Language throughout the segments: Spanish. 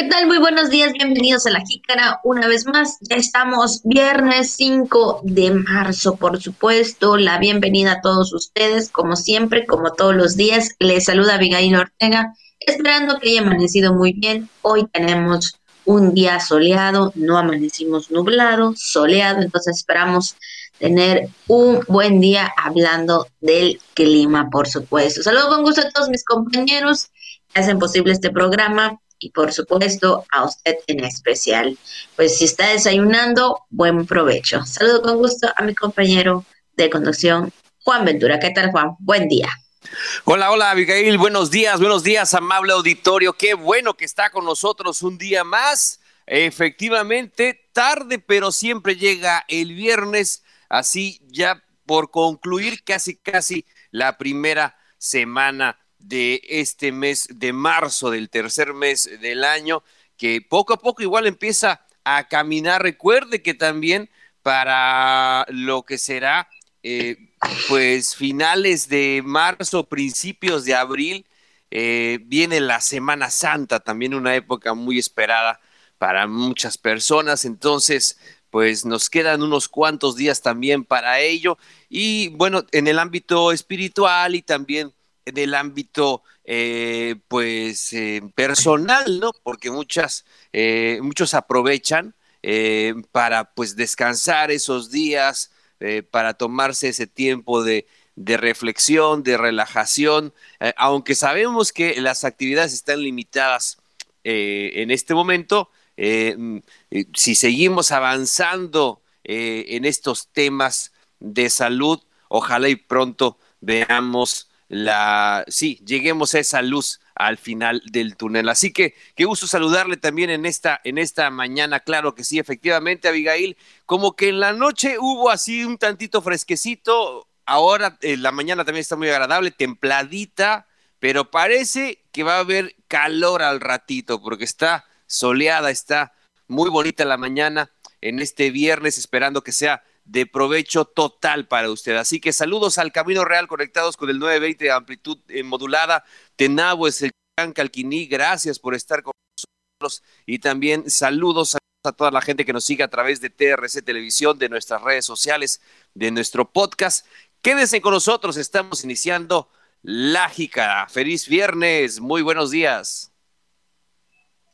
¿Qué tal? Muy buenos días, bienvenidos a La Jícara una vez más. Ya estamos viernes 5 de marzo, por supuesto. La bienvenida a todos ustedes, como siempre, como todos los días. Les saluda Abigail Ortega, esperando que haya amanecido muy bien. Hoy tenemos un día soleado, no amanecimos nublado, soleado, entonces esperamos tener un buen día hablando del clima, por supuesto. Saludo con gusto a todos mis compañeros que hacen posible este programa y por supuesto a usted en especial. Pues si está desayunando, buen provecho. Saludo con gusto a mi compañero de conducción, Juan Ventura. ¿Qué tal, Juan? Buen día. Hola, hola, Abigail. Buenos días, buenos días, amable auditorio. Qué bueno que está con nosotros un día más. Efectivamente, tarde, pero siempre llega el viernes. Así ya por concluir casi, casi la primera semana de este mes de marzo, del tercer mes del año, que poco a poco igual empieza a caminar. Recuerde que también para lo que será eh, pues finales de marzo, principios de abril, eh, viene la Semana Santa, también una época muy esperada para muchas personas. Entonces, pues nos quedan unos cuantos días también para ello. Y bueno, en el ámbito espiritual y también del ámbito eh, pues eh, personal, ¿no? Porque muchas, eh, muchos aprovechan para pues descansar esos días, para tomarse ese tiempo de, de reflexión, de relajación, aunque sabemos que las actividades están limitadas en este momento, mm, si seguimos avanzando en estos temas de salud, ojalá y pronto veamos la, sí, lleguemos a esa luz al final del túnel. Así que qué gusto saludarle también en esta, en esta mañana, claro que sí, efectivamente, Abigail, como que en la noche hubo así un tantito fresquecito, ahora en la mañana también está muy agradable, templadita, pero parece que va a haber calor al ratito, porque está soleada, está muy bonita la mañana en este viernes, esperando que sea de provecho total para usted. Así que saludos al Camino Real conectados con el 920 de amplitud eh, modulada. Tenabo es el Calquiní, gracias por estar con nosotros y también saludos a toda la gente que nos sigue a través de TRC Televisión, de nuestras redes sociales, de nuestro podcast. Quédense con nosotros, estamos iniciando Lágica. Feliz viernes, muy buenos días.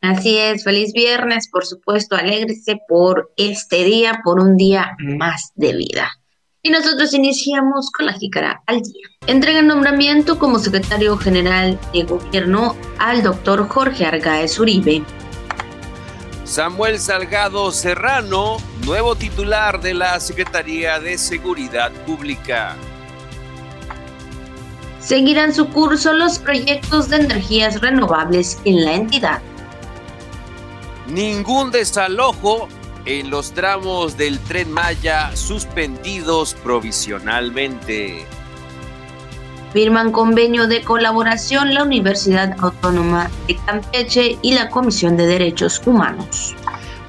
Así es, feliz viernes, por supuesto, alégrese por este día, por un día más de vida. Y nosotros iniciamos con la jícara al día. Entrega el nombramiento como secretario general de gobierno al doctor Jorge Argaez Uribe. Samuel Salgado Serrano, nuevo titular de la Secretaría de Seguridad Pública. Seguirán su curso los proyectos de energías renovables en la entidad ningún desalojo en los tramos del tren Maya suspendidos provisionalmente. Firman convenio de colaboración la Universidad Autónoma de Campeche y la Comisión de Derechos Humanos.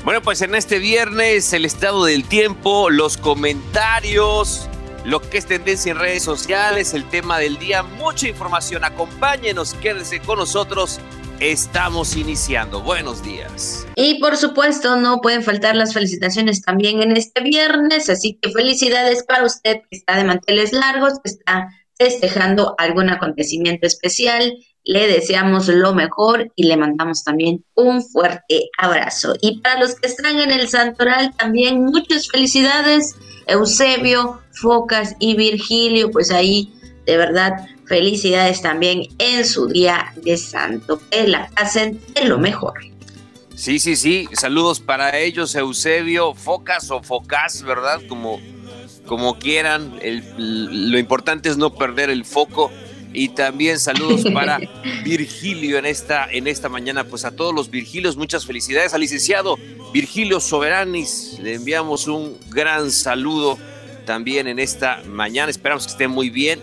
Bueno, pues en este viernes el estado del tiempo, los comentarios, lo que es tendencia en redes sociales, el tema del día, mucha información. Acompáñenos, quédense con nosotros Estamos iniciando. Buenos días. Y por supuesto, no pueden faltar las felicitaciones también en este viernes, así que felicidades para usted que está de manteles largos, que está festejando algún acontecimiento especial. Le deseamos lo mejor y le mandamos también un fuerte abrazo. Y para los que están en el Santoral, también muchas felicidades. Eusebio, Focas y Virgilio, pues ahí de verdad felicidades también en su día de santo. Que la pasen de lo mejor. Sí, sí, sí. Saludos para ellos, Eusebio, Focas o Focas, ¿verdad? Como, como quieran. lo importante es no perder el foco. Y también saludos para Virgilio en esta, en esta mañana. Pues a todos los Virgilios, muchas felicidades. Al licenciado Virgilio Soberanis, le enviamos un gran saludo también en esta mañana. Esperamos que esté muy bien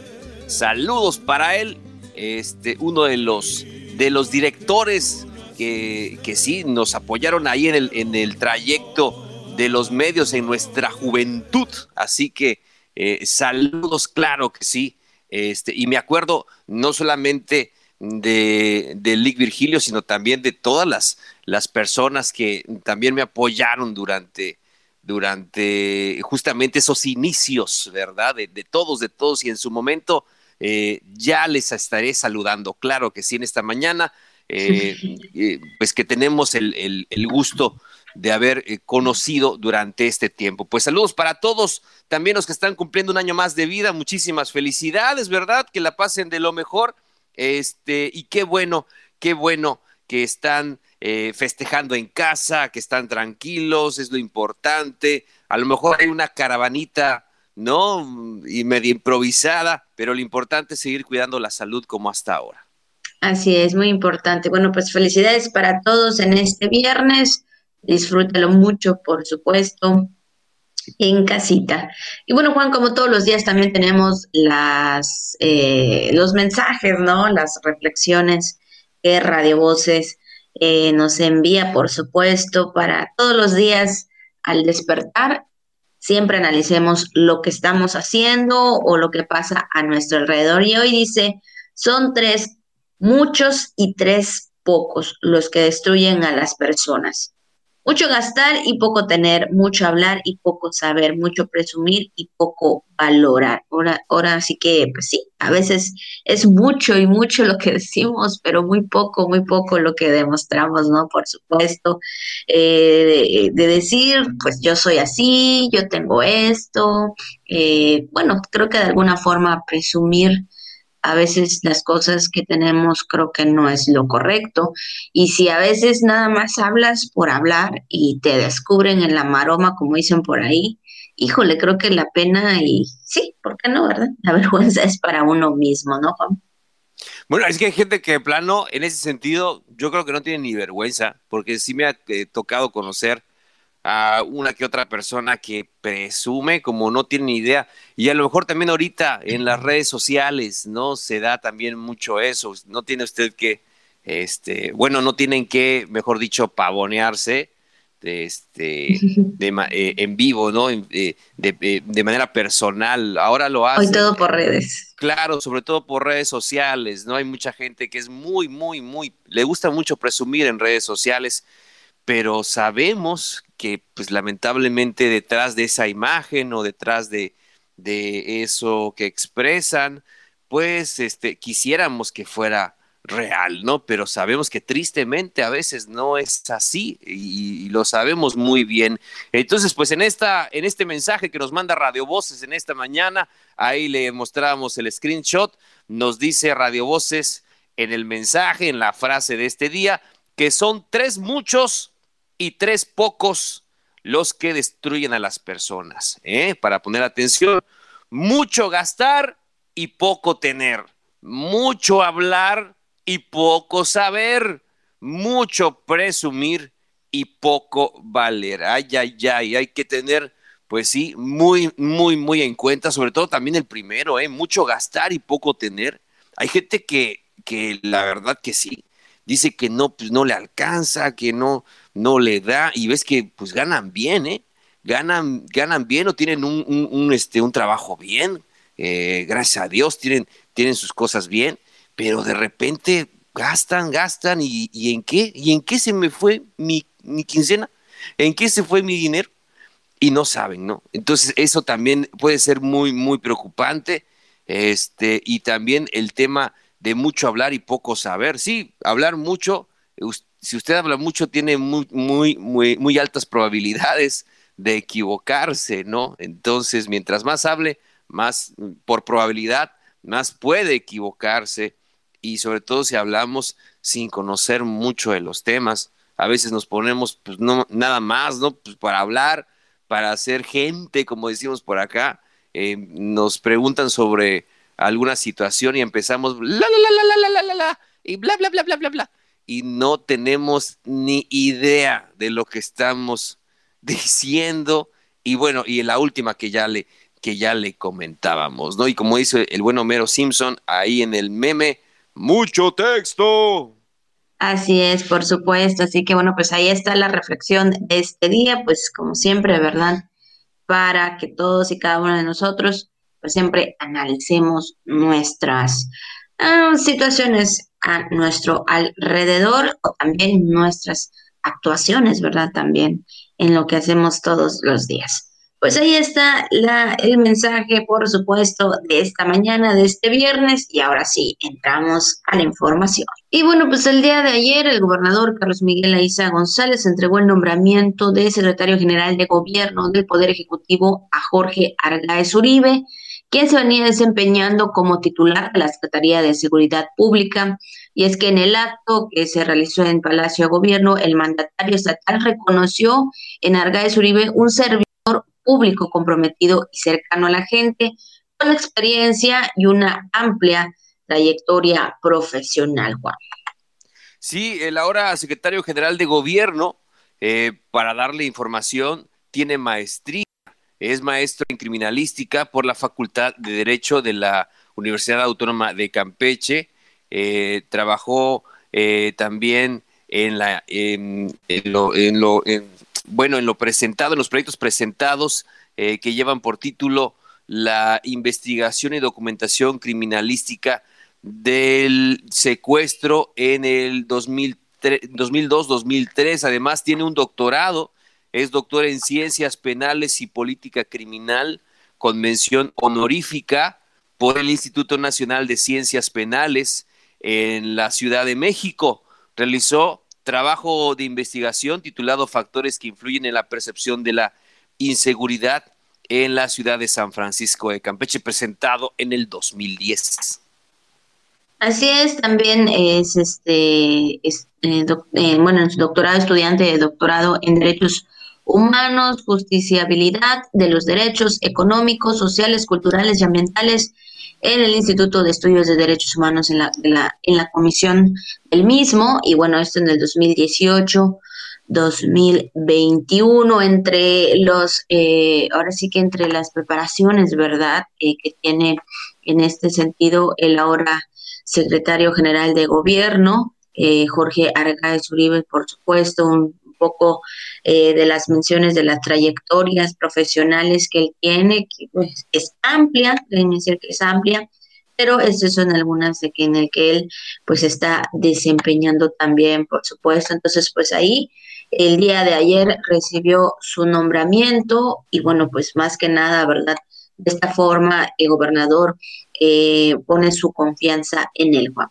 Saludos para él, este, uno de los, de los directores que, que sí nos apoyaron ahí en el, en el trayecto de los medios en nuestra juventud. Así que eh, saludos, claro que sí. Este, y me acuerdo no solamente de, de Lick Virgilio, sino también de todas las, las personas que también me apoyaron durante, durante justamente esos inicios, ¿verdad? De, todos, de todos, y en su momento eh, ya les estaré saludando, claro que sí, en esta mañana, eh, eh, pues que tenemos el, el, gusto de haber conocido durante este tiempo. Pues saludos para todos, también los que están cumpliendo un año más de vida, muchísimas felicidades, ¿verdad? Que la pasen de lo mejor, este, y qué bueno, qué bueno que están eh, festejando en casa, que están tranquilos, es lo importante. A lo mejor hay una caravanita, ¿no? Y medio improvisada, pero lo importante es seguir cuidando la salud como hasta ahora. Así es, muy importante. Bueno, pues felicidades para todos en este viernes. Disfrútalo mucho, por supuesto, en casita. Y bueno, Juan, como todos los días también tenemos las, eh, los mensajes, ¿no? Las reflexiones que Radio Voces eh, nos envía, por supuesto, para todos los días al despertar. Siempre analicemos lo que estamos haciendo o lo que pasa a nuestro alrededor. Y hoy dice, son tres muchos y tres pocos los que destruyen a las personas. Mucho gastar y poco tener, mucho hablar y poco saber, mucho presumir y poco valorar. Ahora, ahora sí que, pues sí, a veces es mucho y mucho lo que decimos, pero muy poco, muy poco lo que demostramos, ¿no? Por supuesto, eh, de, decir, pues yo soy así, yo tengo esto. Eh, bueno, creo que de alguna forma presumir a veces las cosas que tenemos creo que no es lo correcto. Y si a veces nada más hablas por hablar y te descubren en la maroma, como dicen por ahí, híjole, creo que la pena y sí, ¿por qué no, verdad? La vergüenza es para uno mismo, ¿no, Juan? Bueno, es que hay gente que, plano, en ese sentido, yo creo que no tiene ni vergüenza, porque sí me ha eh, tocado conocer a una que otra persona que presume como no tiene ni idea. Y a lo mejor también ahorita en las redes sociales, ¿no? Se da también mucho eso. No tiene usted que, este, bueno, no tienen que, mejor dicho, pavonearse este, de, eh, en vivo, ¿no? Eh, de, de, manera personal. Ahora lo hace. Hoy todo por redes. Claro, sobre todo por redes sociales, ¿no? Hay mucha gente que es muy, muy, muy, le gusta mucho presumir en redes sociales pero sabemos que pues lamentablemente detrás de esa imagen o detrás de, de eso que expresan, pues este, quisiéramos que fuera real, ¿no? Pero sabemos que tristemente a veces no es así y, lo sabemos muy bien. Entonces, pues en esta, en este mensaje que nos manda Radio Voces en esta mañana, ahí le mostramos el screenshot, nos dice Radio Voces en el mensaje, en la frase de este día, que son tres muchos y tres pocos los que destruyen a las personas. ¿eh? Para poner atención, mucho gastar y poco tener, mucho hablar y poco saber, mucho presumir y poco valer. Ay, ay, ay, hay que tener, pues sí, muy, muy, muy en cuenta, sobre todo también el primero, ¿eh? mucho gastar y poco tener. Hay gente que, que la verdad que sí, dice que no, pues no le alcanza, que no, no le da, y ves que pues ganan bien, ¿eh? Ganan, ganan bien o tienen un, un, este, un trabajo bien, eh, gracias a Dios, tienen, tienen sus cosas bien, pero de repente gastan, gastan, y, y en qué? ¿Y en qué se me fue mi, mi quincena? ¿En qué se fue mi dinero? Y no saben, ¿no? Entonces eso también puede ser muy, muy preocupante. Este, y también el tema de mucho hablar y poco saber. Sí, hablar mucho, si usted habla mucho, tiene muy, muy, muy, muy altas probabilidades de equivocarse, ¿no? Entonces, mientras más hable, más por probabilidad, más puede equivocarse. Y sobre todo si hablamos sin conocer mucho de los temas, a veces nos ponemos, pues no, nada más, ¿no? Pues para hablar, para hacer gente, como decimos por acá, eh, nos preguntan sobre alguna situación y empezamos la la la la la la la la y bla bla bla bla bla bla y no tenemos ni idea de lo que estamos diciendo y bueno y la última que ya le que ya le comentábamos no y como dice el buen Homero Simpson ahí en el meme mucho texto Así es, por supuesto. Así que bueno, pues ahí está la reflexión de este día, pues como siempre, ¿verdad? Para que todos y cada uno de nosotros pues siempre analicemos nuestras ah, situaciones a nuestro alrededor o también nuestras actuaciones, ¿verdad? También en lo que hacemos todos los días. Pues ahí está el mensaje, por supuesto, de esta mañana, de este viernes, y ahora sí, entramos a la información. Y bueno, pues el día de ayer el gobernador Carlos Miguel Aiza González entregó el nombramiento de secretario general de gobierno del Poder Ejecutivo a Jorge Argaez Uribe, quien se venía desempeñando como titular de la Secretaría de Seguridad Pública. Y es que en el acto que se realizó en Palacio de Gobierno, el mandatario estatal reconoció en Argaez Uribe un servidor público comprometido y cercano a la gente, con experiencia y una amplia trayectoria profesional, Juan. Sí, el ahora secretario general de gobierno, eh, para darle información, tiene maestría, es maestro en criminalística por la Facultad de Derecho de la Universidad Autónoma de Campeche, eh, trabajó eh, también en la en, lo, en, lo bueno, en lo presentado, en los proyectos presentados eh, que llevan por título la investigación y documentación criminalística del secuestro en el 2002-2003. Además, tiene un doctorado, es doctor en ciencias penales y política criminal con mención honorífica por el Instituto Nacional de Ciencias Penales en la Ciudad de México. Realizó trabajo de investigación titulado Factores que influyen en la percepción de la inseguridad en la ciudad de San Francisco de Campeche, presentado en el 2010. Así es, también es este, eh, eh, bueno, doctorado, estudiante de doctorado en Derechos Humanos, Justiciabilidad de los Derechos Económicos, Sociales, Culturales y Ambientales en el Instituto de Estudios de Derechos Humanos en la, en la comisión del mismo, y bueno, esto en el 2018. 2021 entre los eh, ahora sí que entre las preparaciones verdad eh, que tiene en este sentido el ahora secretario general de gobierno eh, Jorge Argaez Uribe por supuesto un poco de las menciones de las trayectorias profesionales que él tiene que pues, es amplia déjenme decir que es amplia pero estas son algunas de que en el que él pues está desempeñando también por supuesto entonces pues ahí el día de ayer recibió su nombramiento y bueno, pues más que nada, ¿verdad? De esta forma, el gobernador eh, pone su confianza en él, Juan.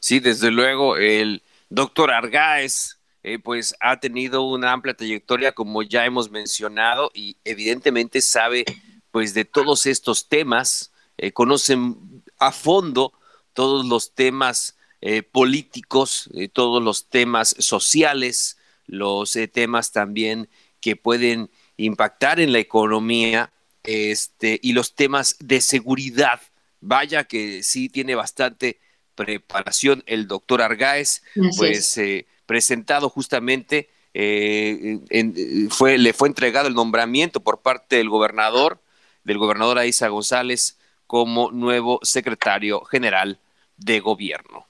Sí, desde luego, el doctor Argáez, eh, pues ha tenido una amplia trayectoria, como ya hemos mencionado, y evidentemente sabe, pues, de todos estos temas, eh, conocen a fondo todos los temas políticos, todos los temas sociales, los eh, temas también que pueden impactar en la economía este, y los temas de seguridad. Vaya que sí tiene bastante preparación el doctor Argáez, pues eh, presentado justamente, eh, fue, le fue entregado el nombramiento por parte del gobernador, del gobernador Aiza González, como nuevo secretario general de gobierno.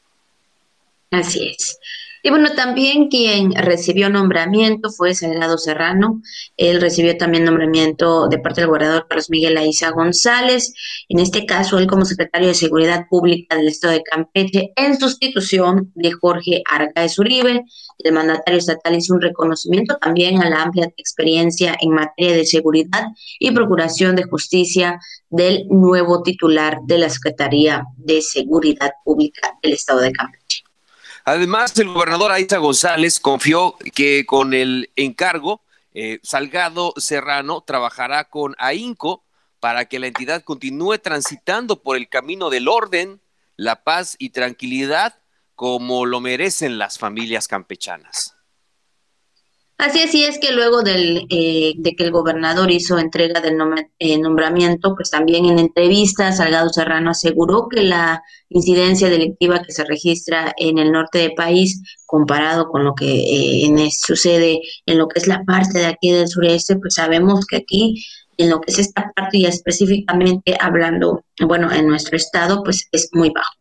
Así es. Y bueno, también quien recibió nombramiento fue Salgado Serrano. Él recibió también nombramiento de parte del gobernador Carlos Miguel Aiza González. En este caso, él como secretario de Seguridad Pública del Estado de Campeche, en sustitución de Jorge Argaez Uribe. El mandatario estatal hizo un reconocimiento también a la amplia experiencia en materia de seguridad y procuración de justicia del nuevo titular de la Secretaría de Seguridad Pública del Estado de Campeche. Además, el gobernador Aiza González confió que con el encargo, eh, Salgado Serrano trabajará con AINCO para que la entidad continúe transitando por el camino del orden, la paz y tranquilidad como lo merecen las familias campechanas. Así es, y es que luego del, eh, de que el gobernador hizo entrega del eh, nombramiento, pues también en entrevista Salgado Serrano aseguró que la incidencia delictiva que se registra en el norte del país, comparado con lo que eh, sucede en lo que es la parte de aquí del sureste, pues sabemos que aquí en lo que es esta parte y específicamente hablando, bueno, en nuestro estado, pues es muy bajo.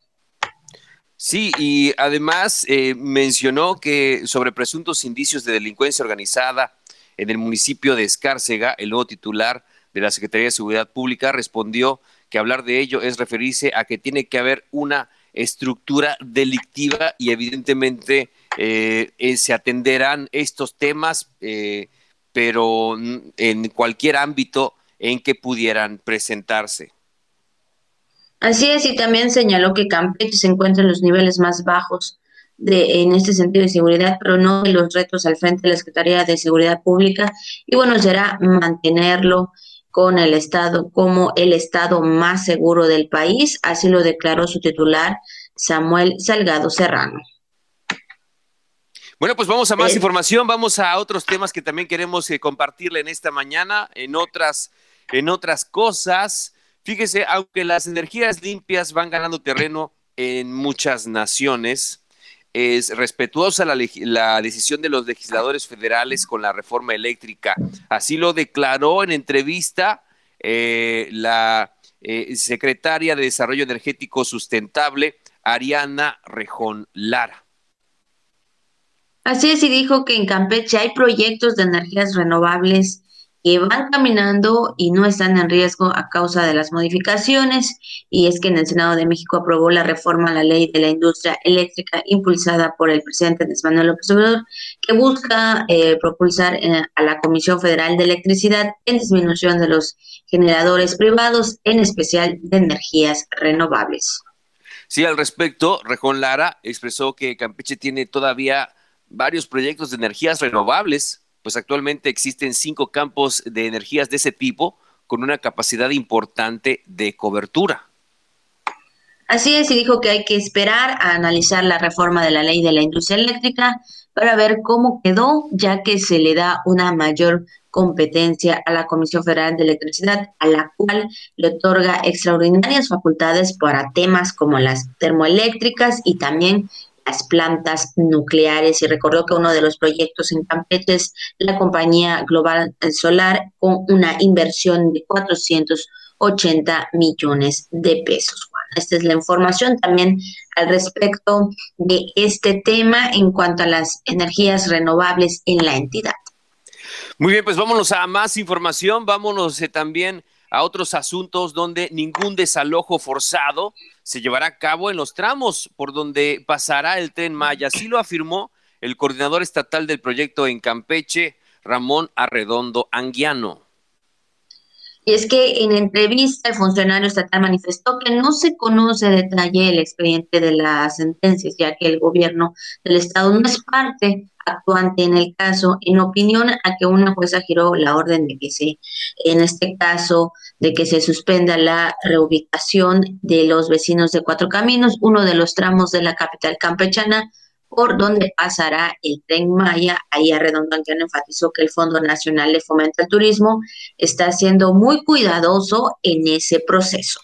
Sí, y además eh, mencionó que sobre presuntos indicios de delincuencia organizada en el municipio de Escárcega, el nuevo titular de la Secretaría de Seguridad Pública respondió que hablar de ello es referirse a que tiene que haber una estructura delictiva y evidentemente eh, eh, se atenderán estos temas, eh, pero en cualquier ámbito en que pudieran presentarse. Así es, y también señaló que Campeche se encuentra en los niveles más bajos de, en este sentido de seguridad, pero no de los retos al frente de la Secretaría de Seguridad Pública. Y bueno, será mantenerlo con el Estado como el Estado más seguro del país, así lo declaró su titular, Samuel Salgado Serrano. Bueno, pues vamos a más información, vamos a otros temas que también queremos eh, compartirle en esta mañana, en otras, en otras cosas. Fíjese, aunque las energías limpias van ganando terreno en muchas naciones, es respetuosa la, decisión de los legisladores federales con la reforma eléctrica. Así lo declaró en entrevista eh, la eh, secretaria de Desarrollo Energético Sustentable, Ariana Rejón Lara. Así es, y dijo que en Campeche hay proyectos de energías renovables van caminando y no están en riesgo a causa de las modificaciones. Y es que en el Senado de México aprobó la reforma a la ley de la industria eléctrica impulsada por el presidente Andrés Manuel López Obrador, que busca eh, propulsar eh, a la Comisión Federal de Electricidad en disminución de los generadores privados, en especial de energías renovables. Sí, al respecto, Rejón Lara expresó que Campeche tiene todavía varios proyectos de energías renovables pues actualmente existen cinco campos de energías de ese tipo con una capacidad importante de cobertura. Así es, y dijo que hay que esperar a analizar la reforma de la ley de la industria eléctrica para ver cómo quedó, ya que se le da una mayor competencia a la Comisión Federal de Electricidad, a la cual le otorga extraordinarias facultades para temas como las termoeléctricas y también las plantas nucleares y recordó que uno de los proyectos en Campeche es la compañía Global Solar con una inversión de 480 millones de pesos. esta es la información también al respecto de este tema en cuanto a las energías renovables en la entidad. Muy bien, pues vámonos a más información, vámonos eh, también a otros asuntos donde ningún desalojo forzado se llevará a cabo en los tramos por donde pasará el tren Maya. Así lo afirmó el coordinador estatal del proyecto en Campeche, Ramón Arredondo Anguiano. Y es que en entrevista el funcionario estatal manifestó que no se conoce detalle el expediente de las sentencias, ya que el gobierno del estado no es parte actuante en el caso, en opinión a que una jueza giró la orden de que se, en este caso, de que se suspenda la reubicación de los vecinos de Cuatro Caminos, uno de los tramos de la capital campechana, por donde pasará el tren Maya. Ahí Arredondo Anquiano enfatizó que el Fondo Nacional de Fomento al Turismo está siendo muy cuidadoso en ese proceso.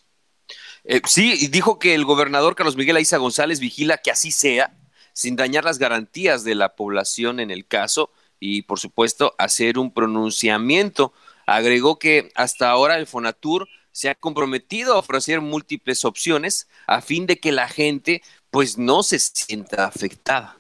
Eh, sí, dijo que el gobernador Carlos Miguel Aiza González vigila que así sea sin dañar las garantías de la población en el caso y, por supuesto, hacer un pronunciamiento. Agregó que hasta ahora el Fonatur se ha comprometido a ofrecer múltiples opciones a fin de que la gente pues no se sienta afectada.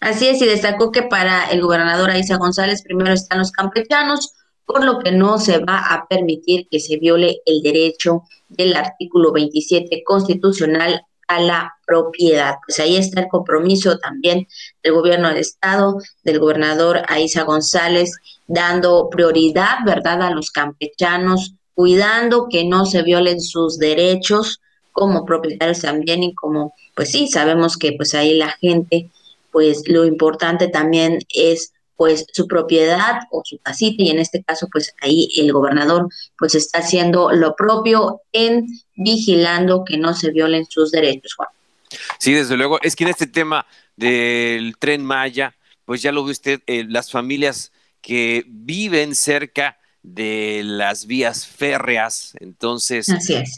Así es, y destacó que para el gobernador Aiza González primero están los campechanos, por lo que no se va a permitir que se viole el derecho del artículo 27 constitucional a la propiedad. Pues ahí está el compromiso también del gobierno del estado, del gobernador Aiza González, dando prioridad, ¿verdad?, a los campechanos, cuidando que no se violen sus derechos como propietarios también y como, pues sí, sabemos que pues ahí la gente, pues lo importante también es pues su propiedad o su casita y en este caso pues ahí el gobernador pues está haciendo lo propio en vigilando que no se violen sus derechos, Juan. Sí, desde luego, es que en este tema del tren Maya, pues ya lo ve usted, eh, las familias que viven cerca de las vías férreas, entonces,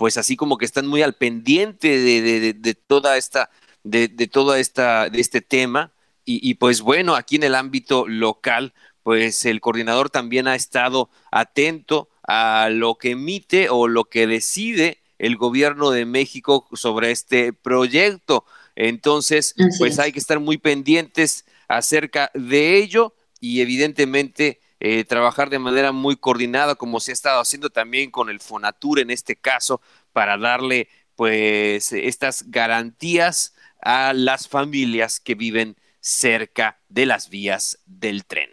pues así como que están muy al pendiente de, de, toda esta, de, de toda esta, de este tema, y, pues bueno, aquí en el ámbito local, pues el coordinador también ha estado atento a lo que emite o lo que decide el gobierno de México sobre este proyecto. Entonces, pues hay que estar muy pendientes acerca de ello y evidentemente eh, trabajar de manera muy coordinada como se ha estado haciendo también con el Fonatur en este caso para darle pues estas garantías a las familias que viven cerca de las vías del tren.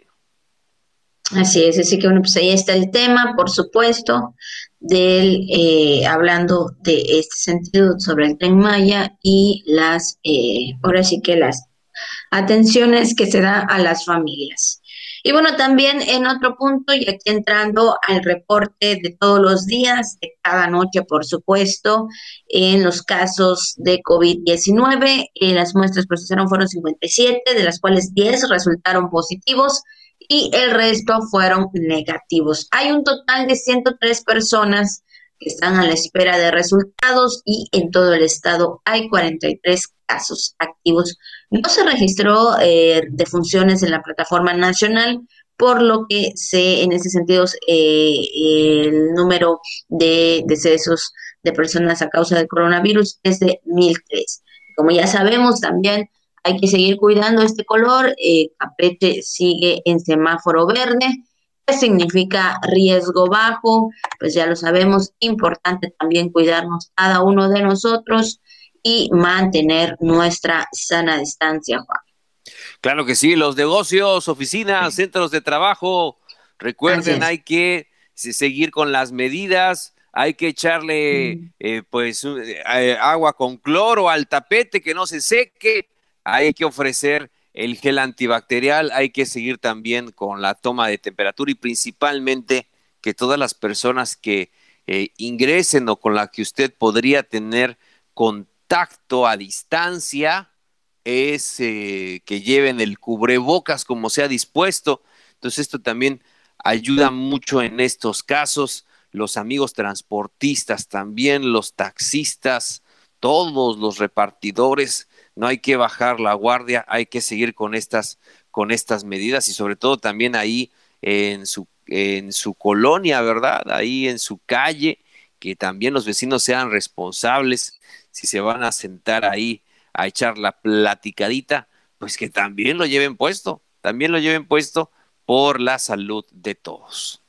Así es, así que bueno, pues ahí está el tema, por supuesto, del eh, hablando de este sentido sobre el tren Maya y las, eh, ahora sí que las atenciones que se da a las familias. Y bueno, también en otro punto, y aquí entrando al reporte de todos los días, de cada noche, por supuesto, en los casos de COVID-19, eh, las muestras procesaron fueron 57, de las cuales 10 resultaron positivos y el resto fueron negativos. Hay un total de 103 personas que están a la espera de resultados y en todo el estado hay 43 casos activos. No se registró eh, defunciones en la plataforma nacional, por lo que se, en ese sentido, eh, el número de decesos de personas a causa del coronavirus es de 1003. Como ya sabemos, también hay que seguir cuidando este color. Eh, sigue en semáforo verde. ¿Qué significa riesgo bajo? Pues ya lo sabemos, importante también cuidarnos cada uno de nosotros y mantener nuestra sana distancia, Juan. Claro que sí, los negocios, oficinas, centros de trabajo, recuerden, hay que seguir con las medidas, hay que echarle mm. eh, pues eh, agua con cloro al tapete que no se seque, hay que ofrecer el gel antibacterial, hay que seguir también con la toma de temperatura y principalmente que todas las personas que eh, ingresen o con la que usted podría tener contacto a distancia es eh, que lleven el cubrebocas como sea dispuesto. Entonces esto también ayuda mucho en estos casos. Los amigos transportistas también, los taxistas, todos los repartidores no hay que bajar la guardia, hay que seguir con estas, con estas medidas y sobre todo también ahí en su, en su colonia, ¿verdad? Ahí en su calle, que también los vecinos sean responsables, si se van a sentar ahí a echar la platicadita, pues que también lo lleven puesto, también lo lleven puesto por la salud de todos.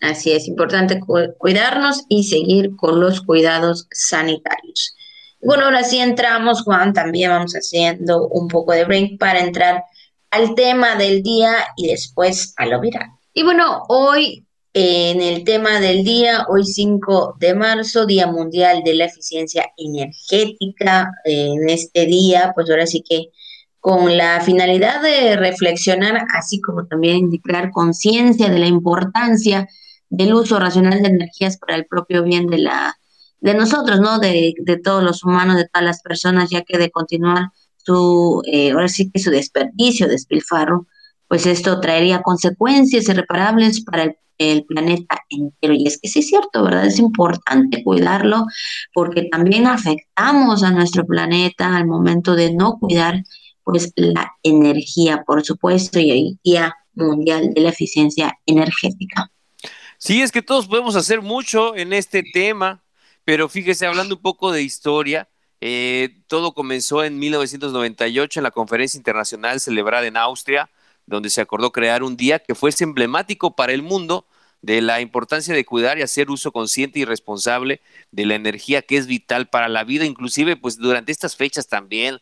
Así es, importante cuidarnos y seguir con los cuidados sanitarios. Bueno, ahora sí entramos, Juan, también vamos haciendo un poco de break para entrar al tema del día y después a lo viral. Y bueno, hoy en el tema del día, hoy 5 de marzo, Día Mundial de la Eficiencia Energética. En este día, pues ahora sí que con la finalidad de reflexionar, así como también indicar conciencia de la importancia del uso racional de energías para el propio bien de la de nosotros, ¿no? De, de todos los humanos, de todas las personas, ya que de continuar su, eh, ahora sí que su desperdicio, despilfarro, pues esto traería consecuencias irreparables para el, el, planeta entero. Y es que sí es cierto, ¿verdad? Es importante cuidarlo porque también afectamos a nuestro planeta al momento de no cuidar pues la energía, por supuesto, y el Día Mundial de la Eficiencia Energética. Sí, es que todos podemos hacer mucho en este tema. Pero fíjese, hablando un poco de historia, eh, todo comenzó en 1998 en la conferencia internacional celebrada en Austria, donde se acordó crear un día que fuese emblemático para el mundo de la importancia de cuidar y hacer uso consciente y responsable de la energía que es vital para la vida, inclusive pues durante estas fechas también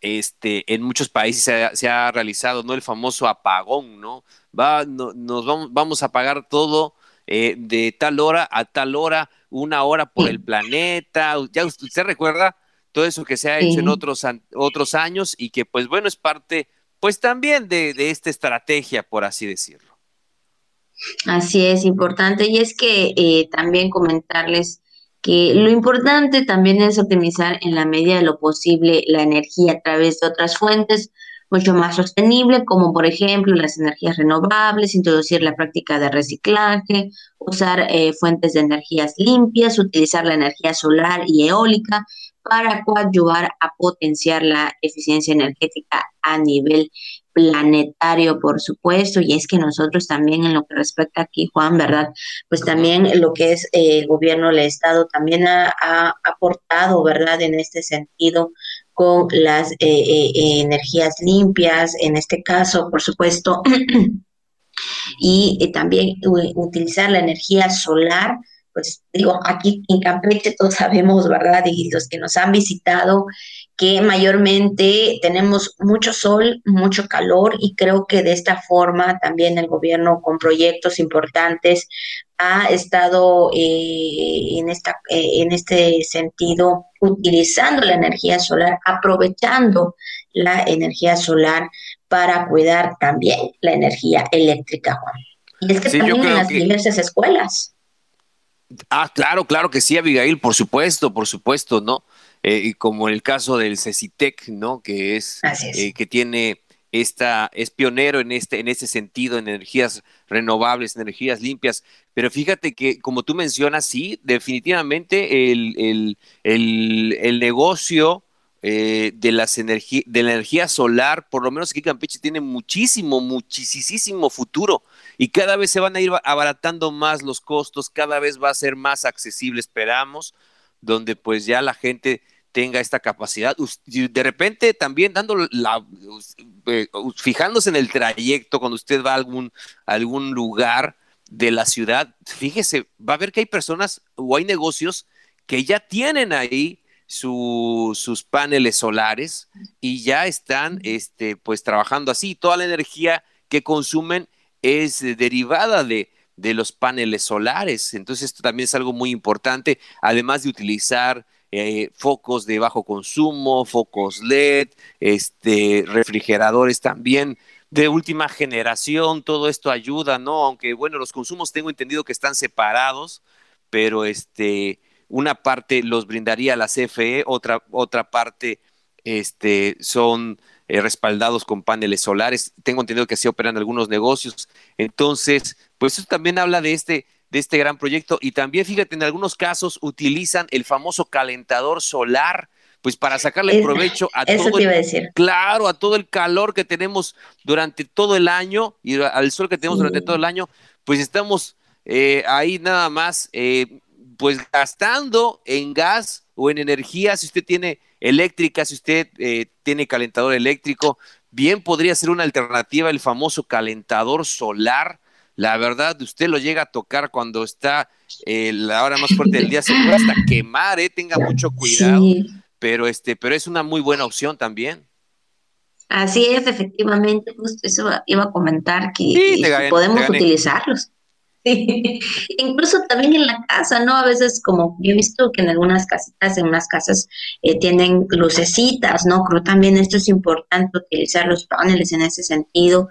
este, en muchos países se ha, realizado no el famoso apagón, ¿no? Va, nos vamos, vamos a apagar todo eh, de tal hora a tal hora, una hora por el planeta. Ya usted recuerda todo eso que se ha hecho en otros, otros años y que pues bueno es parte pues también de, esta estrategia, por así decirlo. Así es, importante. Y es que eh, también comentarles que lo importante también es optimizar en la medida de lo posible la energía a través de otras fuentes, mucho más sostenible, como por ejemplo las energías renovables, introducir la práctica de reciclaje, usar eh, fuentes de energías limpias, utilizar la energía solar y eólica para coadyuvar a potenciar la eficiencia energética a nivel planetario, por supuesto, y es que nosotros también en lo que respecta aquí, Juan, ¿verdad? Pues también lo que es eh, el gobierno del Estado también ha, aportado, ¿verdad? En este sentido, con las eh, eh, energías limpias, en este caso, por supuesto, y eh, también utilizar la energía solar pues digo, aquí en Campeche todos sabemos, ¿verdad? Y los que nos han visitado, que mayormente tenemos mucho sol, mucho calor y creo que de esta forma también el gobierno con proyectos importantes ha estado eh, en, esta, eh, en este sentido utilizando la energía solar, aprovechando la energía solar para cuidar también la energía eléctrica, Juan. Y es que también en las diversas escuelas. Ah, claro, claro que sí, Abigail, por supuesto, por supuesto, ¿no? Eh, y como el caso del CECITEC, ¿no? Que es, eh, que tiene esta, es pionero en este, en ese sentido, en energías renovables, energías limpias. Pero fíjate que, como tú mencionas, sí, definitivamente el, el, el, el negocio eh, de, las de la energía solar, por lo menos aquí Campeche tiene muchísimo, muchísimo futuro y cada vez se van a ir abaratando más los costos, cada vez va a ser más accesible, esperamos, donde pues ya la gente tenga esta capacidad. De repente también dando la, eh, fijándose en el trayecto cuando usted va a algún, algún lugar de la ciudad, fíjese, va a ver que hay personas o hay negocios que ya tienen ahí sus paneles solares y ya están este, pues trabajando así. Toda la energía que consumen es derivada de, de los paneles solares. Entonces esto también es algo muy importante, además de utilizar eh, focos de bajo consumo, focos LED, este, refrigeradores también de última generación, todo esto ayuda, ¿no? Aunque bueno, los consumos tengo entendido que están separados, pero este, una parte los brindaría la CFE, otra, otra parte este, son eh, respaldados con paneles solares. Tengo entendido que así operan algunos negocios. Entonces, pues eso también habla de este, de este gran proyecto. Y también, fíjate, en algunos casos utilizan el famoso calentador solar, pues para sacarle provecho a todo el, claro, a todo el calor que tenemos durante todo el año y al sol que tenemos durante todo el año, pues estamos eh, ahí nada más, eh, pues gastando en gas o en energía, si usted tiene eléctrica, si usted eh, tiene calentador eléctrico, bien podría ser una alternativa el famoso calentador solar la verdad, usted lo llega a tocar cuando está eh, la hora más fuerte del día, se puede hasta quemar, eh, tenga mucho cuidado, pero este, pero es una muy buena opción también. Así es, efectivamente, justo eso iba a comentar que, podemos utilizarlos. Incluso también en la casa, ¿no? A veces como yo he visto que en algunas casitas, en unas casas eh, tienen lucecitas, ¿no? Creo también esto es importante utilizar los paneles en ese sentido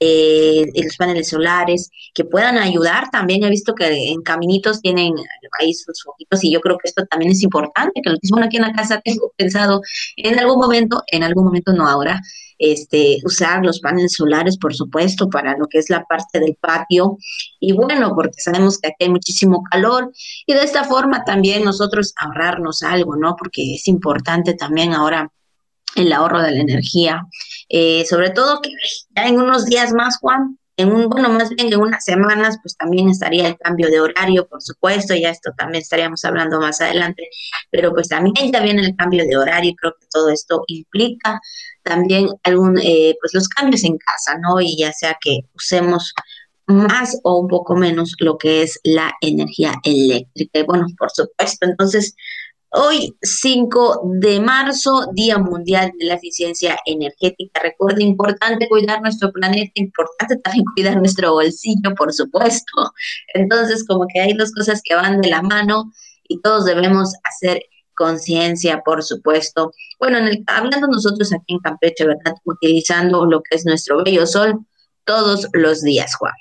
eh, los paneles solares, que puedan ayudar. También he visto que en caminitos tienen ahí sus foquitos y yo creo que esto también es importante, que lo que aquí en la casa tengo pensado en algún momento, en algún momento no ahora, este, usar los paneles solares, por supuesto, para lo que es la parte del patio. Y bueno, porque sabemos que aquí hay muchísimo calor y de esta forma también nosotros ahorrarnos algo, ¿no? Porque es importante también ahora el ahorro de la energía. Eh, sobre todo que ya en unos días más, Juan, en un, bueno, más bien en unas semanas, pues también estaría el cambio de horario, por supuesto, ya esto también estaríamos hablando más adelante, pero pues también ya viene el cambio de horario, creo que todo esto implica también algún, eh, pues los cambios en casa, ¿no? Y ya sea que usemos más o un poco menos lo que es la energía eléctrica. Y bueno, por supuesto, entonces Hoy, 5 de marzo, Día Mundial de la Eficiencia Energética. Recuerda, importante cuidar nuestro planeta, importante también cuidar nuestro bolsillo, por supuesto. Entonces, como que hay dos cosas que van de la mano y todos debemos hacer conciencia, por supuesto. Bueno, en el, hablando nosotros aquí en Campeche, ¿verdad? Utilizando lo que es nuestro bello sol todos los días, Juan.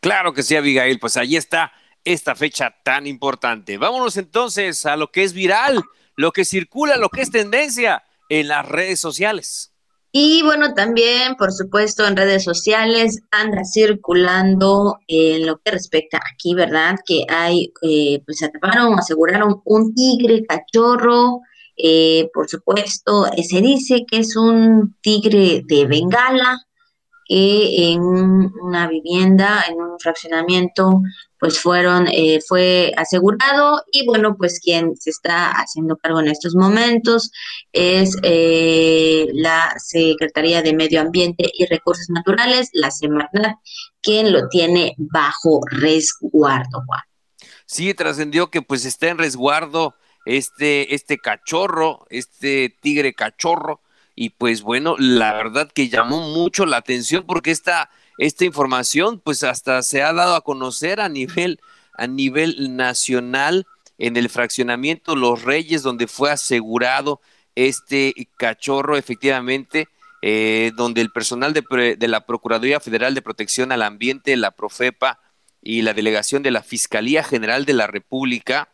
Claro que sí, Abigail, pues ahí está esta fecha tan importante. Vámonos entonces a lo que es viral, lo que circula, lo que es tendencia en las redes sociales. Y bueno, también, por supuesto, en redes sociales anda circulando en lo que respecta aquí, ¿verdad? Que hay, eh, pues atraparon, aseguraron un tigre cachorro, eh, por supuesto, se dice que es un tigre de Bengala, que en una vivienda, en un fraccionamiento, pues fueron, eh, fue asegurado y bueno, pues quien se está haciendo cargo en estos momentos es eh, la Secretaría de Medio Ambiente y Recursos Naturales, la Semarnat, quien lo tiene bajo resguardo, Juan. sí trascendió que pues está en resguardo este, este cachorro, este tigre cachorro, y pues bueno, la verdad que llamó mucho la atención porque esta, esta información pues hasta se ha dado a conocer a nivel, a nivel nacional en el fraccionamiento Los Reyes, donde fue asegurado este cachorro efectivamente, eh, donde el personal de, de la Procuraduría Federal de Protección al Ambiente, la Profepa y la delegación de la Fiscalía General de la República,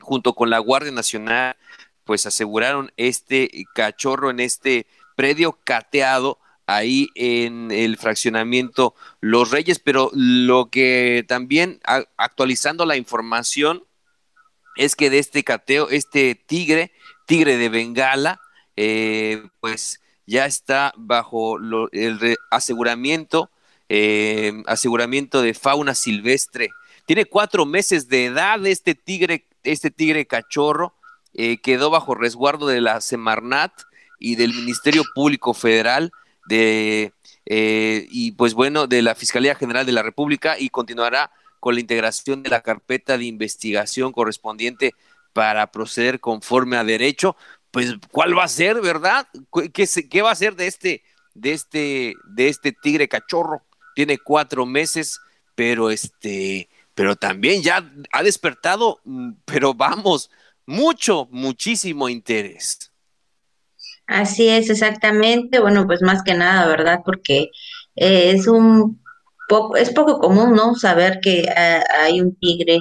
junto con la Guardia Nacional, pues aseguraron este cachorro en este predio cateado ahí en el fraccionamiento Los Reyes, pero lo que también actualizando la información es que de este cateo, este tigre, tigre de Bengala, eh, pues ya está bajo el aseguramiento, eh, aseguramiento de fauna silvestre. Tiene cuatro meses de edad este tigre, este tigre cachorro, eh, quedó bajo resguardo de la Semarnat y del Ministerio Público Federal de eh, y pues bueno de la Fiscalía General de la República y continuará con la integración de la carpeta de investigación correspondiente para proceder conforme a derecho. Pues cuál va a ser, ¿verdad? ¿Qué, qué va a ser de este de este de este tigre cachorro? Tiene cuatro meses, pero este pero también ya ha despertado, mm, pero vamos, mucho, muchísimo interés. Así es, exactamente. Bueno, pues más que nada, ¿verdad? Porque eh, es un poco, es poco común, ¿no? Saber que ah, hay un tigre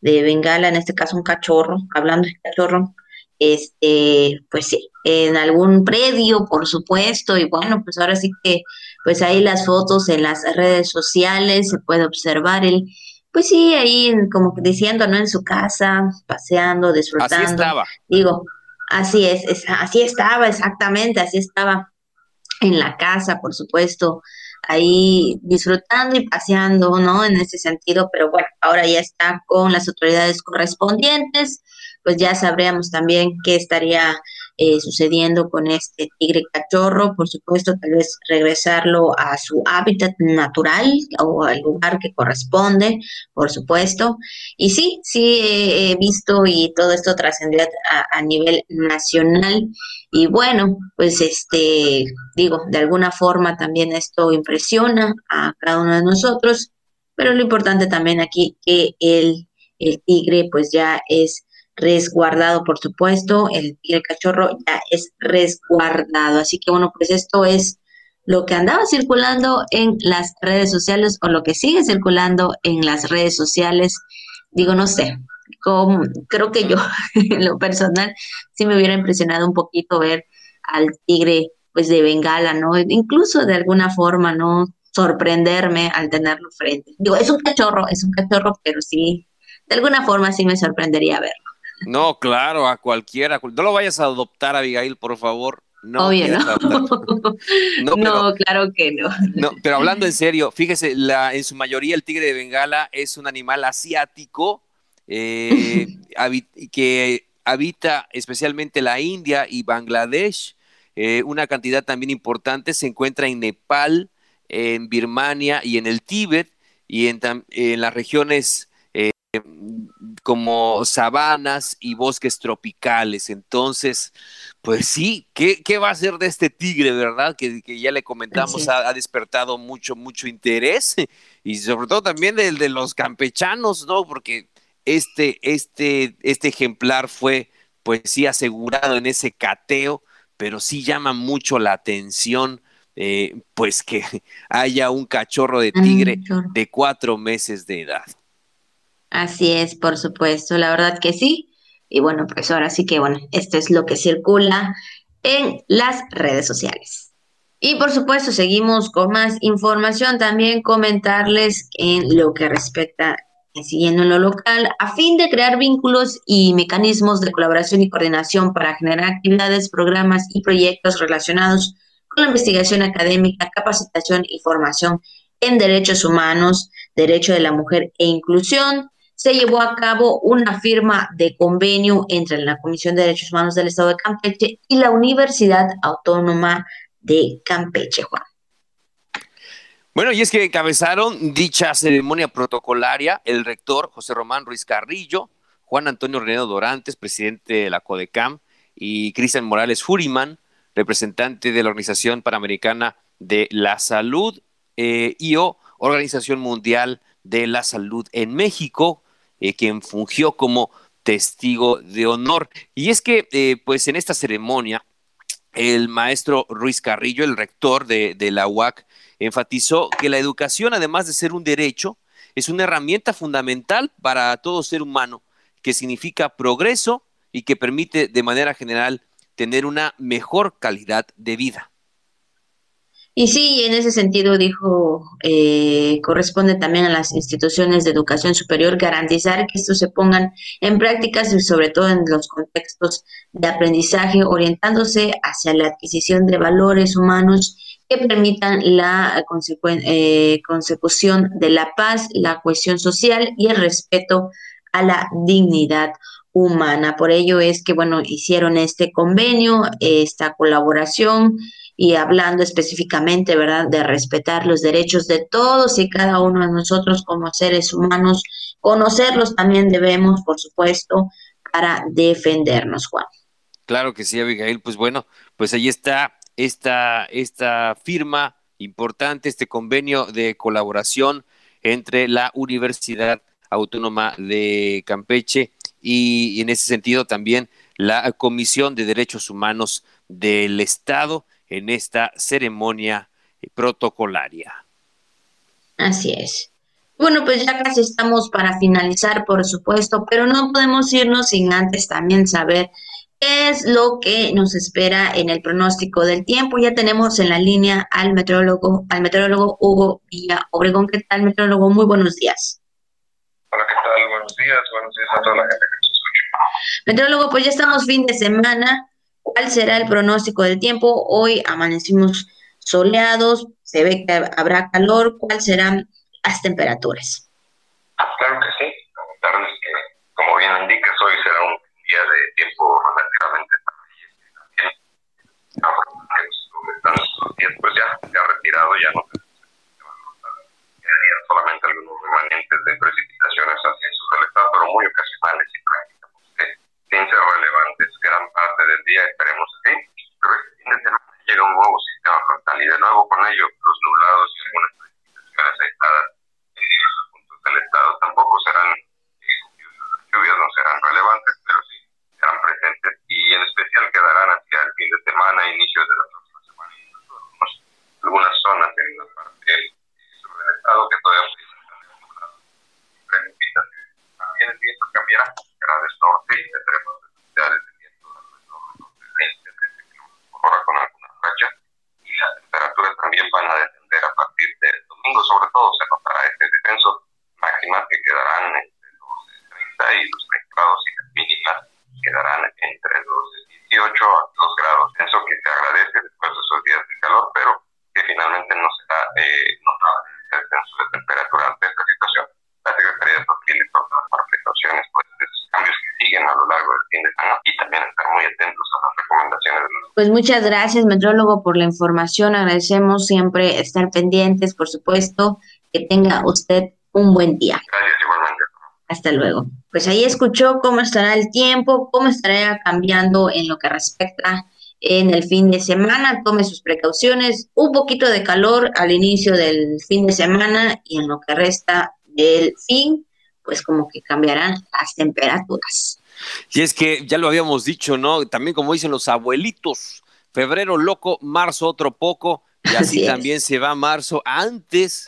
de Bengala, en este caso un cachorro, hablando de cachorro, este, pues sí, en algún predio, por supuesto, y bueno, pues ahora sí que, pues ahí las fotos en las redes sociales se puede observar el pues sí, ahí como diciendo, ¿no? En su casa, paseando, disfrutando. Así estaba. Digo, así es, así estaba, exactamente, así estaba en la casa, por supuesto, ahí disfrutando y paseando, ¿no? En ese sentido, pero bueno, ahora ya está con las autoridades correspondientes, pues ya sabríamos también qué estaría eh, sucediendo con este tigre cachorro, por supuesto, tal vez regresarlo a su hábitat natural o al lugar que corresponde, por supuesto. Y sí, sí he visto y todo esto trascendió a, a nivel nacional. Y bueno, pues este, digo, de alguna forma también esto impresiona a cada uno de nosotros, pero lo importante también aquí que el, el tigre pues ya es resguardado, por supuesto, el, el cachorro ya es resguardado. Así que bueno, pues esto es lo que andaba circulando en las redes sociales o lo que sigue circulando en las redes sociales. Digo, no sé, como, creo que yo, en lo personal, sí me hubiera impresionado un poquito ver al tigre pues de Bengala, ¿no? Incluso de alguna forma, ¿no? Sorprenderme al tenerlo frente. Digo, es un cachorro, es un cachorro, pero sí, de alguna forma sí me sorprendería verlo. No, claro, a cualquiera. No lo vayas a adoptar, Abigail, por favor. No, Obvio, ¿no? No, claro que no. No, pero hablando en serio, fíjese, la, en su mayoría el tigre de Bengala es un animal asiático eh, que habita especialmente la India y Bangladesh. Eh, una cantidad también importante se encuentra en Nepal, en Birmania y en el Tíbet y en, en las regiones como sabanas y bosques tropicales. Entonces, pues sí, ¿qué, va a ser de este tigre, verdad? Que, ya le comentamos, ha, despertado mucho, mucho interés y sobre todo también del de los campechanos, ¿no? Porque este, este, este ejemplar fue, pues sí, asegurado en ese cateo, pero sí llama mucho la atención. Eh, pues que haya un cachorro de tigre de cuatro meses de edad. Así es, por supuesto, la verdad que sí. Y bueno, pues ahora sí que, bueno, esto es lo que circula en las redes sociales. Y por supuesto, seguimos con más información. También comentarles en lo que respecta, siguiendo en lo local, a fin de crear vínculos y mecanismos de colaboración y coordinación para generar actividades, programas y proyectos relacionados con la investigación académica, capacitación y formación en derechos humanos, derecho de la mujer e inclusión, se llevó a cabo una firma de convenio entre la Comisión de Derechos Humanos del Estado de Campeche y la Universidad Autónoma de Campeche, Juan. Bueno, y es que encabezaron dicha ceremonia protocolaria el rector José Román Ruiz Carrillo, Juan Antonio Renedo Dorantes, presidente de la CODECAM, y Cristian Morales Furiman, representante de la Organización Panamericana de la Salud eh, y o Organización Mundial de la Salud en México, eh, quien fungió como testigo de honor. Y es que, eh, pues en esta ceremonia, el maestro Ruiz Carrillo, el rector de, de la UAC, enfatizó que la educación, además de ser un derecho, es una herramienta fundamental para todo ser humano, que significa progreso y que permite de manera general tener una mejor calidad de vida. Y sí, en ese sentido dijo, eh, corresponde también a las instituciones de educación superior garantizar que estos se pongan en prácticas y sobre todo en los contextos de aprendizaje, orientándose hacia la adquisición de valores humanos que permitan la eh, consecución de la paz, la cohesión social y el respeto a la dignidad humana. Por ello es que, bueno, hicieron este convenio, esta colaboración y hablando específicamente, ¿verdad?, de respetar los derechos de todos y cada uno de nosotros como seres humanos. Conocerlos también debemos, por supuesto, para defendernos, Juan. Claro que sí, Abigail. Pues bueno, pues ahí está esta, esta firma importante, este convenio de colaboración entre la Universidad Autónoma de Campeche y, en ese sentido también la Comisión de Derechos Humanos del Estado en esta ceremonia protocolaria. Así es. Bueno, pues ya casi estamos para finalizar, por supuesto, pero no podemos irnos sin antes también saber qué es lo que nos espera en el pronóstico del tiempo. Ya tenemos en la línea al meteorólogo, al meteorólogo Hugo Villa Obregón. ¿Qué tal, meteorólogo? Muy buenos días. Hola, ¿qué tal? Buenos días. Buenos días a toda la gente que nos escucha. Meteorólogo, pues ya estamos fin de semana. ¿Cuál será el pronóstico del tiempo? Hoy amanecimos soleados, se ve que habrá calor. ¿Cuáles serán las temperaturas? Claro que sí. Comentarles que, como bien indicas, hoy será un día de tiempo relativamente. También, están pues ya, ha retirado, ya no solamente algunos remanentes de precipitaciones hacia el sur del estado, pero muy ocasionales y prácticamente ser relevantes gran parte del día, esperemos que pero este fin de semana llega un nuevo sistema frontal y de nuevo con ello los nublados y algunas precipitaciones aisladas en diversos puntos del estado. Tampoco serán las lluvias no serán relevantes, pero sí serán presentes y en especial quedarán hacia el fin de semana, inicios de la próxima semana, algunas zonas en la parte sur del estado que todavía están nublados y precipitaciones. También el viento cambiará, será del norte y tendremos velocidades de viento de 20, 30 kilómetros por hora con algunas rachas y las temperaturas también van a descender a partir del domingo, sobre todo se notará este descenso, máximas que quedarán entre los 30 y los Pues muchas gracias, metrólogo, por la información. Agradecemos siempre estar pendientes, por supuesto. Que tenga usted un buen día. Gracias, igualmente. Hasta luego. Pues ahí escuchó cómo estará el tiempo, cómo estará cambiando en lo que respecta en el fin de semana. Tome sus precauciones. Un poquito de calor al inicio del fin de semana y en lo que resta del fin, pues como que cambiarán las temperaturas. Y es que ya lo habíamos dicho, ¿no? También como dicen los abuelitos, febrero loco, marzo otro poco, y así, también se va marzo antes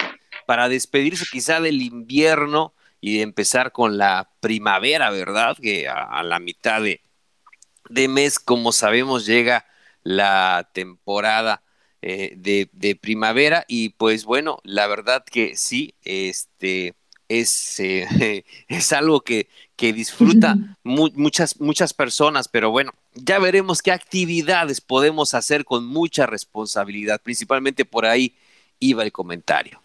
para despedirse quizá del invierno y empezar con la primavera, ¿verdad? Que a, a la mitad de, de mes, como sabemos, llega la temporada eh, de, de primavera y pues bueno, la verdad que sí, este es, eh, es algo que, que disfruta mu- muchas, muchas personas, pero bueno, ya veremos qué actividades podemos hacer con mucha responsabilidad, principalmente por ahí iba el comentario.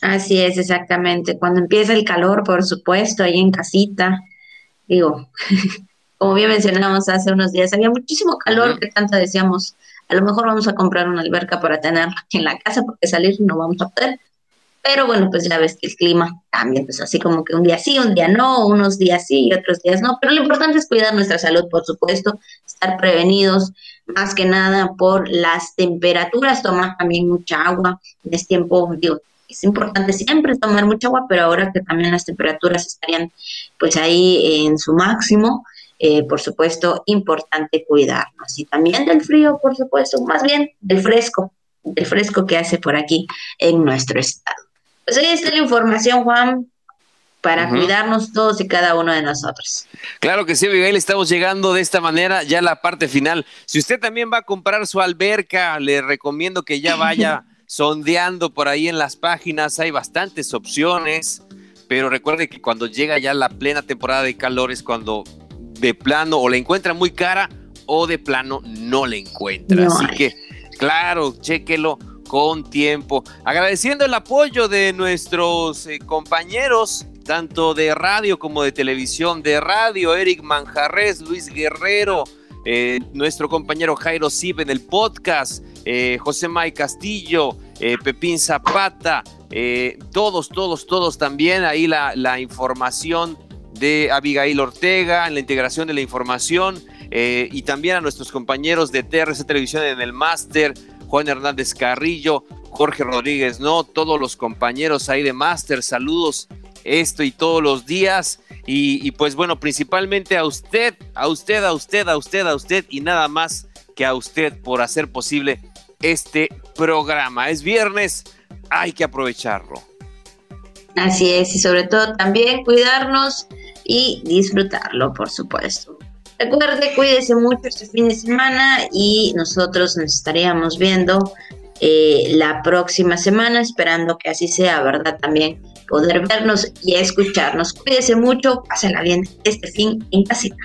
Así es, exactamente. Cuando empieza el calor, por supuesto, ahí en casita, digo, como bien mencionamos hace unos días, había muchísimo calor que tanto decíamos A lo mejor vamos a comprar una alberca para tenerla en la casa porque salir no vamos a poder. Pero bueno, pues ya ves que el clima cambia, pues así como que un día sí, un día no, unos días sí y otros días no. Pero lo importante es cuidar nuestra salud, por supuesto, estar prevenidos, más que nada por las temperaturas, tomar también mucha agua. En este tiempo, digo, es importante siempre tomar mucha agua, pero ahora que también las temperaturas estarían pues ahí en su máximo, eh, por supuesto, importante cuidarnos. Y también del frío, por supuesto, más bien del fresco, del fresco que hace por aquí en nuestro estado. Pues ahí está la información, Juan, para cuidarnos todos y cada uno de nosotros. Claro que sí, Miguel, estamos llegando de esta manera ya a la parte final. Si usted también va a comprar su alberca, le recomiendo que ya vaya sondeando por ahí en las páginas, hay bastantes opciones, pero recuerde que cuando llega ya la plena temporada de calor es cuando de plano o la encuentra muy cara o de plano no la encuentra. Así que, claro, chéquelo con tiempo. Agradeciendo el apoyo de nuestros eh, compañeros, tanto de radio como de televisión. De radio, Eric Manjarres, Luis Guerrero, eh, nuestro compañero Jairo Sib en el podcast, eh, José May Castillo, Pepín Zapata, todos, todos, todos también. Ahí la, la, información de Abigail Ortega, en la integración de la información. y también a nuestros compañeros de TRC Televisión en el máster, Juan Hernández Carrillo, Jorge Rodríguez, no, todos los compañeros ahí de Master, saludos esto y todos los días. Y, pues bueno, principalmente a usted, a usted, a usted, a usted, a usted y nada más que a usted por hacer posible este programa. Es viernes, hay que aprovecharlo. Así es, y sobre todo también cuidarnos y disfrutarlo, por supuesto. Recuerde, cuídese mucho este fin de semana y nosotros nos estaríamos viendo eh, la próxima semana, esperando que así sea, ¿verdad? También poder vernos y escucharnos. Cuídese mucho, pásenla bien este fin en casita.